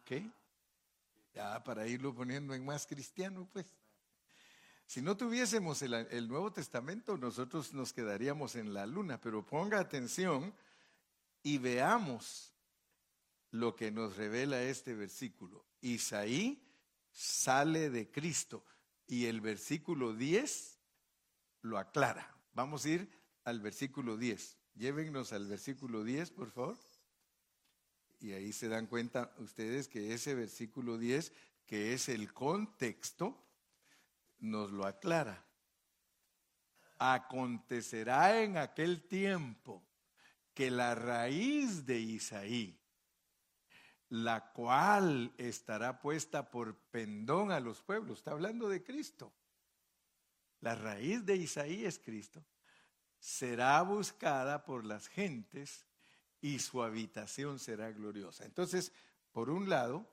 ¿Ok? Ya para irlo poniendo en más cristiano, pues. Si no tuviésemos el, Nuevo Testamento, nosotros nos quedaríamos en la luna, pero ponga atención y veamos lo que nos revela este versículo. Isaí sale de Cristo y el versículo 10 lo aclara. Vamos a ir al versículo 10. Llévennos al versículo 10, por favor. Y ahí se dan cuenta ustedes que ese versículo 10, que es el contexto, nos lo aclara. Acontecerá en aquel tiempo que la raíz de Isaí, la cual estará puesta por pendón a los pueblos, está hablando de Cristo. La raíz de Isaí es Cristo será buscada por las gentes y su habitación será gloriosa. Entonces, por un lado,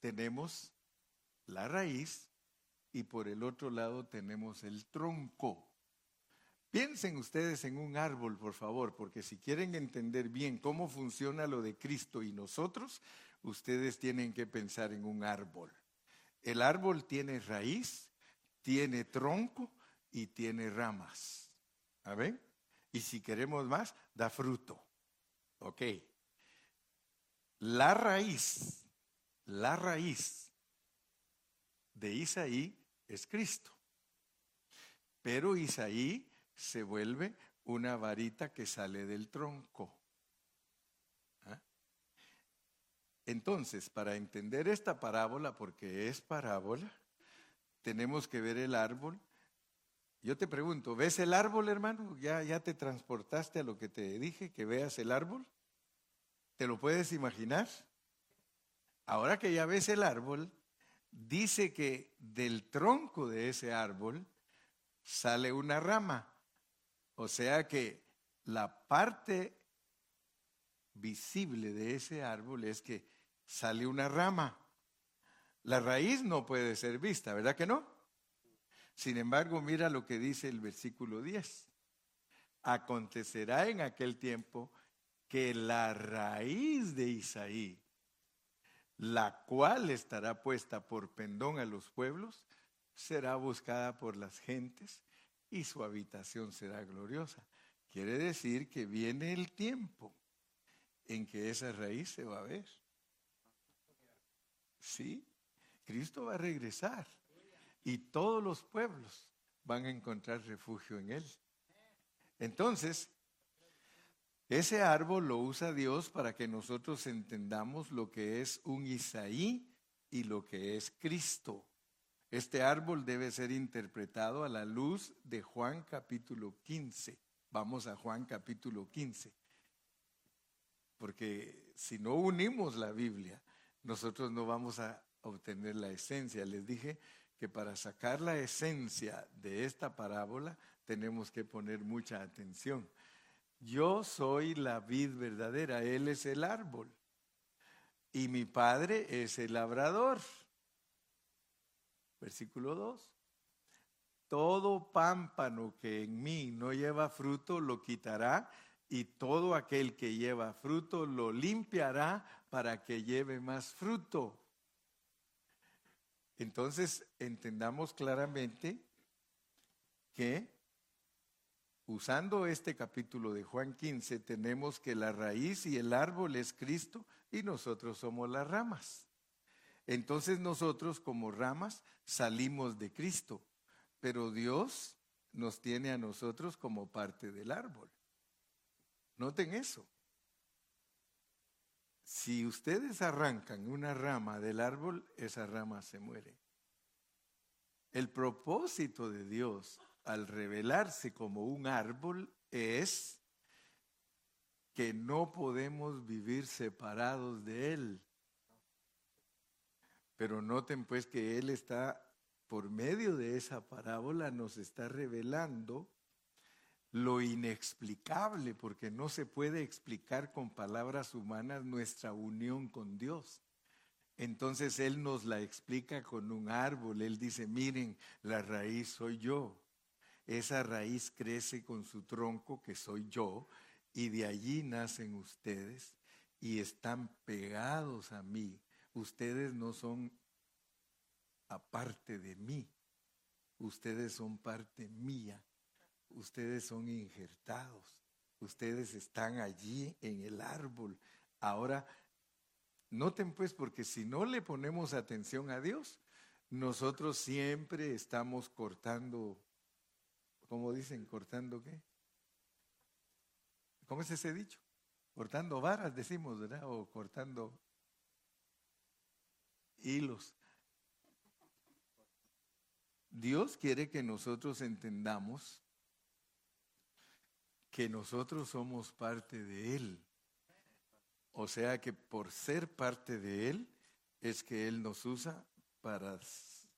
tenemos la raíz y por el otro lado tenemos el tronco. Piensen ustedes en un árbol, por favor, porque si quieren entender bien cómo funciona lo de Cristo y nosotros, ustedes tienen que pensar en un árbol. El árbol tiene raíz, tiene tronco y tiene ramas. ¿A? Y si queremos más, da fruto. Ok. La raíz, la raíz de Isaí es Cristo. Pero Isaí se vuelve una varita que sale del tronco. ¿Ah? Entonces, para entender esta parábola, porque es parábola, tenemos que ver el árbol yo te pregunto, ¿ves el árbol, hermano? ¿Ya, ¿Ya te transportaste a lo que te dije, que veas el árbol? ¿Te lo puedes imaginar? Ahora que ya ves el árbol, dice que del tronco de ese árbol sale una rama. O sea que la parte visible de ese árbol es que sale una rama. La raíz no puede ser vista, ¿verdad que no? Sin embargo, mira lo que dice el versículo 10. Acontecerá en aquel tiempo que la raíz de Isaí, la cual estará puesta por pendón a los pueblos, será buscada por las gentes y su habitación será gloriosa. Quiere decir que viene el tiempo en que esa raíz se va a ver. Sí, Cristo va a regresar y todos los pueblos van a encontrar refugio en él. Entonces, ese árbol lo usa Dios para que nosotros entendamos lo que es un Isaí y lo que es Cristo. Este árbol debe ser interpretado a la luz de Juan capítulo 15. Vamos a Juan capítulo 15. Porque si no unimos la Biblia, nosotros no vamos a obtener la esencia. Les dije que para sacar la esencia de esta parábola tenemos que poner mucha atención. Yo soy la vid verdadera, Él es el árbol y mi Padre es el labrador. Versículo 2. Todo pámpano que en mí no lleva fruto lo quitará y todo aquel que lleva fruto lo limpiará para que lleve más fruto. Entonces entendamos claramente que usando este capítulo de Juan 15 tenemos que la raíz y el árbol es Cristo y nosotros somos las ramas. Entonces nosotros como ramas salimos de Cristo, pero Dios nos tiene a nosotros como parte del árbol. Noten eso. Si ustedes arrancan una rama del árbol, esa rama se muere. El propósito de Dios al revelarse como un árbol es que no podemos vivir separados de Él. Pero noten pues que Él está, por medio de esa parábola, nos está revelando lo inexplicable, porque no se puede explicar con palabras humanas nuestra unión con Dios. Entonces Él nos la explica con un árbol. Él dice, miren, la raíz soy yo. Esa raíz crece con su tronco, que soy yo, y de allí nacen ustedes y están pegados a mí. Ustedes no son aparte de mí. Ustedes son parte mía ustedes son injertados, ustedes están allí en el árbol. Ahora, noten pues, porque si no le ponemos atención a Dios, nosotros siempre estamos cortando, ¿cómo dicen? ¿Cortando qué? ¿Cómo es ese dicho? Cortando varas, decimos, ¿verdad? O cortando hilos. Dios quiere que nosotros entendamos que nosotros somos parte de Él. O sea que por ser parte de Él es que Él nos usa para,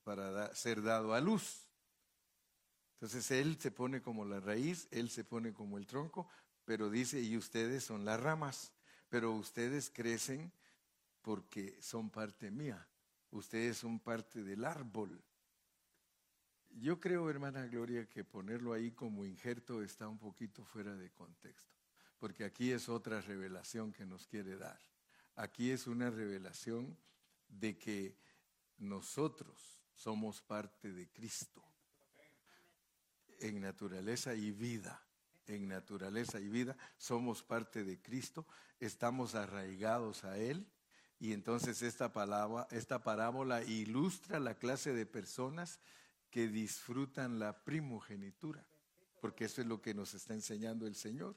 para ser dado a luz. Entonces Él se pone como la raíz, Él se pone como el tronco, pero dice, y ustedes son las ramas, pero ustedes crecen porque son parte mía, ustedes son parte del árbol. Yo creo, hermana Gloria, que ponerlo ahí como injerto está un poquito fuera de contexto, porque aquí es otra revelación que nos quiere dar. Aquí es una revelación de que nosotros somos parte de Cristo en naturaleza y vida. En naturaleza y vida somos parte de Cristo, estamos arraigados a Él y entonces esta, palabra, esta parábola ilustra la clase de personas que disfrutan la primogenitura, porque eso es lo que nos está enseñando el Señor.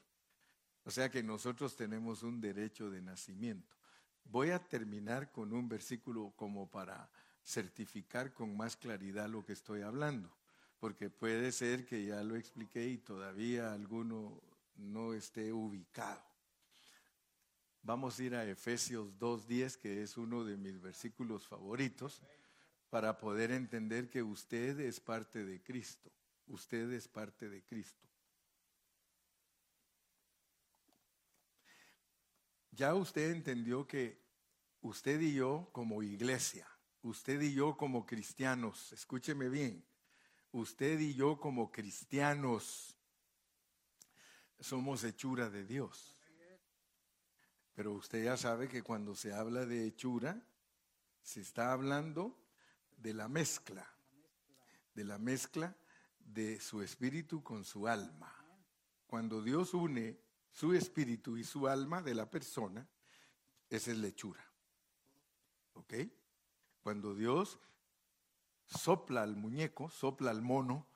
O sea que nosotros tenemos un derecho de nacimiento. Voy a terminar con un versículo como para certificar con más claridad lo que estoy hablando, porque puede ser que ya lo expliqué y todavía alguno no esté ubicado. Vamos a ir a Efesios 2.10, que es uno de mis versículos favoritos para poder entender que usted es parte de Cristo. Usted es parte de Cristo. Ya usted entendió que usted y yo como iglesia, usted y yo como cristianos, escúcheme bien, usted y yo como cristianos somos hechura de Dios. Pero usted ya sabe que cuando se habla de hechura, se está hablando de la mezcla, de la mezcla de su espíritu con su alma. Cuando Dios une su espíritu y su alma de la persona, esa es lechura. ¿Ok? Cuando Dios sopla al muñeco, sopla al mono,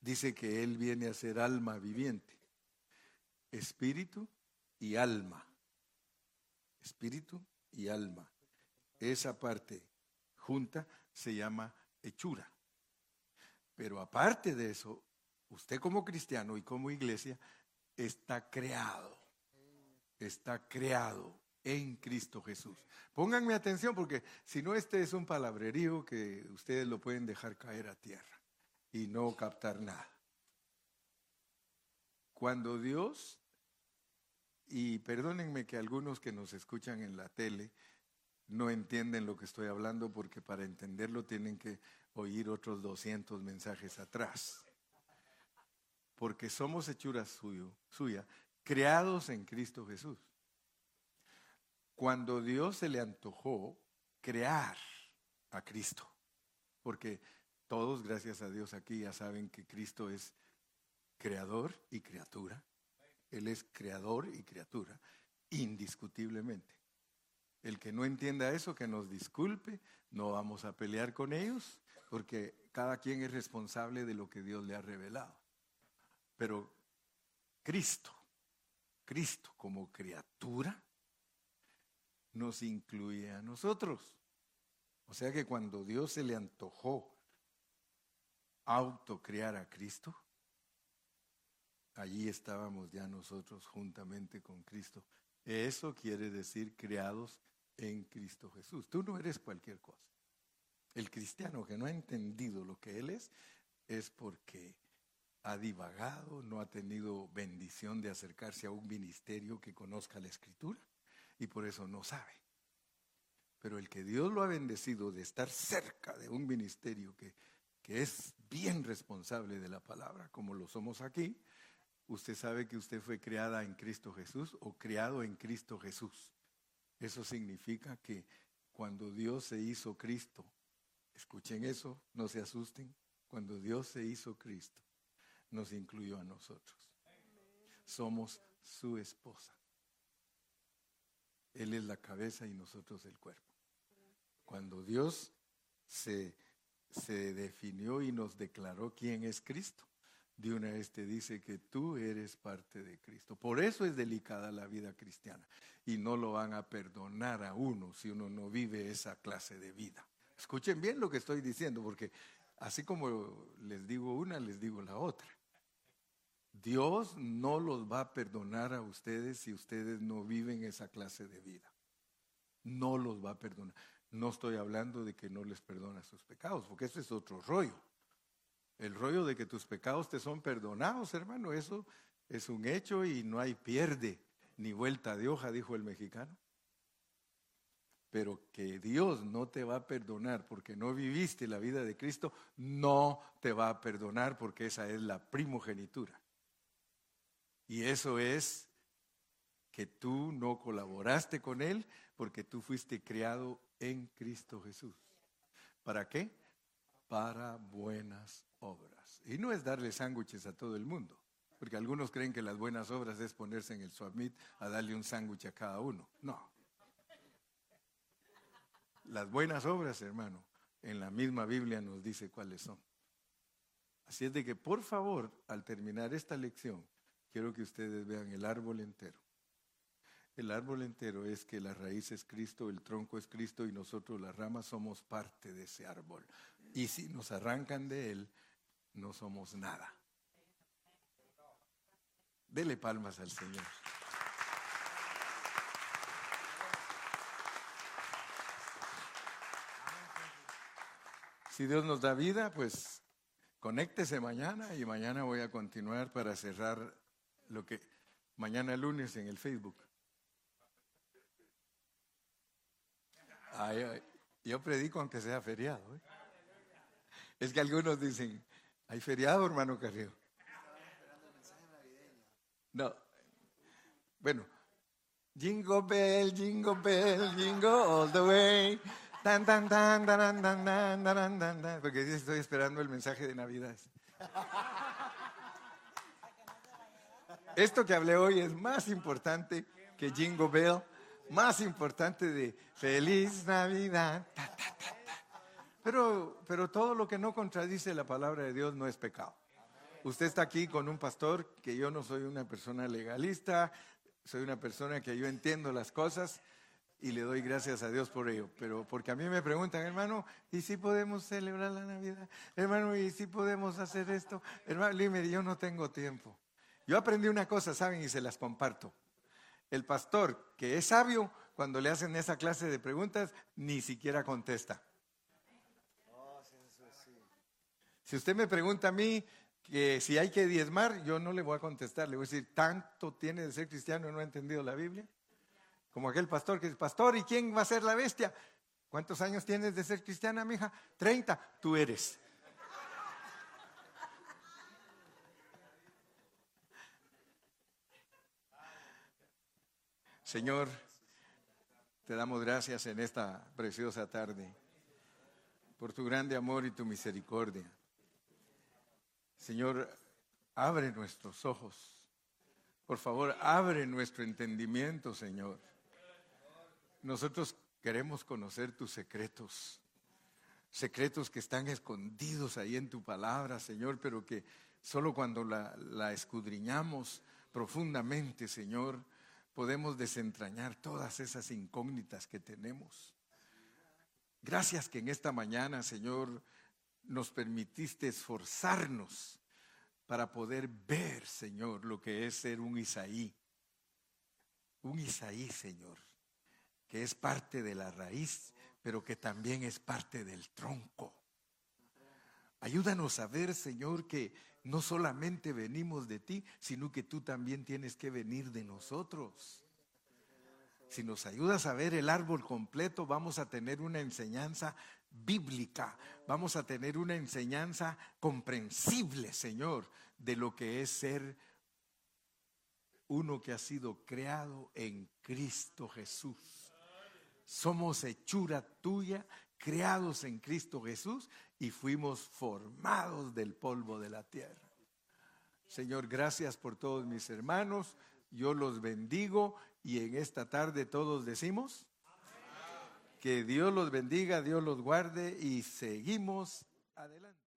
dice que él viene a ser alma viviente. Espíritu y alma. Espíritu y alma. Esa parte junta se llama hechura. Pero aparte de eso, usted como cristiano y como iglesia está creado. Está creado en Cristo Jesús. Pónganme atención porque si no este es un palabrerío que ustedes lo pueden dejar caer a tierra y no captar nada. Cuando Dios, y perdónenme que algunos que nos escuchan en la tele no entienden lo que estoy hablando porque para entenderlo tienen que oír otros 200 mensajes atrás. Porque somos hechuras suyo, suya, creados en Cristo Jesús. Cuando Dios se le antojó crear a Cristo, porque todos, gracias a Dios aquí, ya saben que Cristo es creador y criatura. Él es creador y criatura, indiscutiblemente. El que no entienda eso, que nos disculpe, no vamos a pelear con ellos, porque cada quien es responsable de lo que Dios le ha revelado. Pero Cristo, Cristo como criatura, nos incluye a nosotros. O sea que cuando Dios se le antojó autocrear a Cristo, allí estábamos ya nosotros juntamente con Cristo. Eso quiere decir creados en Cristo Jesús. Tú no eres cualquier cosa. El cristiano que no ha entendido lo que Él es, es porque ha divagado, no ha tenido bendición de acercarse a un ministerio que conozca la escritura y por eso no sabe. Pero el que Dios lo ha bendecido de estar cerca de un ministerio que, que es bien responsable de la palabra, como lo somos aquí, usted sabe que usted fue creada en Cristo Jesús o criado en Cristo Jesús. Eso significa que cuando Dios se hizo Cristo, escuchen eso, no se asusten, cuando Dios se hizo Cristo, nos incluyó a nosotros. Somos su esposa. Él es la cabeza y nosotros el cuerpo. Cuando Dios se, se definió y nos declaró quién es Cristo, de una vez te dice que tú eres parte de Cristo. Por eso es delicada la vida cristiana y no lo van a perdonar a uno si uno no vive esa clase de vida. Escuchen bien lo que estoy diciendo porque así como les digo una, les digo la otra. Dios no los va a perdonar a ustedes si ustedes no viven esa clase de vida. No los va a perdonar. No estoy hablando de que no les perdona sus pecados, porque eso es otro rollo. El rollo de que tus pecados te son perdonados, hermano, eso es un hecho y no hay pierde ni vuelta de hoja, dijo el mexicano. Pero que Dios no te va a perdonar porque no viviste la vida de Cristo, no te va a perdonar porque esa es la primogenitura. Y eso es que tú no colaboraste con Él porque tú fuiste criado en Cristo Jesús. ¿Para qué? Para buenas obras. Y no es darle sándwiches a todo el mundo, porque algunos creen que las buenas obras es ponerse en el suamit a darle un sándwich a cada uno. No. Las buenas obras, hermano, en la misma Biblia nos dice cuáles son. Así es de que, por favor, al terminar esta lección, quiero que ustedes vean el árbol entero. El árbol entero es que la raíz es Cristo, el tronco es Cristo y nosotros las ramas somos parte de ese árbol. Y si nos arrancan de él, no somos nada. Dele palmas al Señor. Si Dios nos da vida, pues conéctese mañana y mañana voy a continuar para cerrar lo que mañana lunes en el Facebook. yo predico aunque sea feriado. ¿eh? Es que algunos dicen, ¿hay feriado, hermano Carrillo? No. Bueno, Jingle bell, jingle bell, jingle all the way. Tan, Porque estoy esperando el mensaje de Navidad. Esto que hablé hoy es más importante que Jingle Bell, más importante de Feliz Navidad. Pero, pero todo lo que no contradice la palabra de Dios no es pecado. Usted está aquí con un pastor que yo no soy una persona legalista, soy una persona que yo entiendo las cosas y le doy gracias a Dios por ello. Pero porque a mí me preguntan, hermano, ¿y si podemos celebrar la Navidad? Hermano, ¿y si podemos hacer esto? Hermano, yo no tengo tiempo. Yo aprendí una cosa, ¿saben? Y se las comparto. El pastor que es sabio, cuando le hacen esa clase de preguntas, ni siquiera contesta. Si usted me pregunta a mí que si hay que diezmar, yo no le voy a contestar. Le voy a decir, ¿tanto tiene de ser cristiano no ha entendido la Biblia? Como aquel pastor que dice, pastor, ¿y quién va a ser la bestia? ¿Cuántos años tienes de ser cristiana, mija? Treinta. Tú eres. Señor, te damos gracias en esta preciosa tarde por tu grande amor y tu misericordia. Señor, abre nuestros ojos. Por favor, abre nuestro entendimiento, Señor. Nosotros queremos conocer tus secretos, secretos que están escondidos ahí en tu palabra, Señor, pero que solo cuando la, la escudriñamos profundamente, Señor, podemos desentrañar todas esas incógnitas que tenemos. Gracias que en esta mañana, Señor, nos permitiste esforzarnos para poder ver, Señor, lo que es ser un Isaí. Un Isaí, Señor, que es parte de la raíz, pero que también es parte del tronco. Ayúdanos a ver, Señor, que no solamente venimos de ti, sino que tú también tienes que venir de nosotros. Si nos ayudas a ver el árbol completo, vamos a tener una enseñanza bíblica, vamos a tener una enseñanza comprensible, Señor, de lo que es ser uno que ha sido creado en Cristo Jesús. Somos hechura tuya, creados en Cristo Jesús y fuimos formados del polvo de la tierra. Señor, gracias por todos mis hermanos. Yo los bendigo y en esta tarde todos decimos que Dios los bendiga, Dios los guarde y seguimos adelante.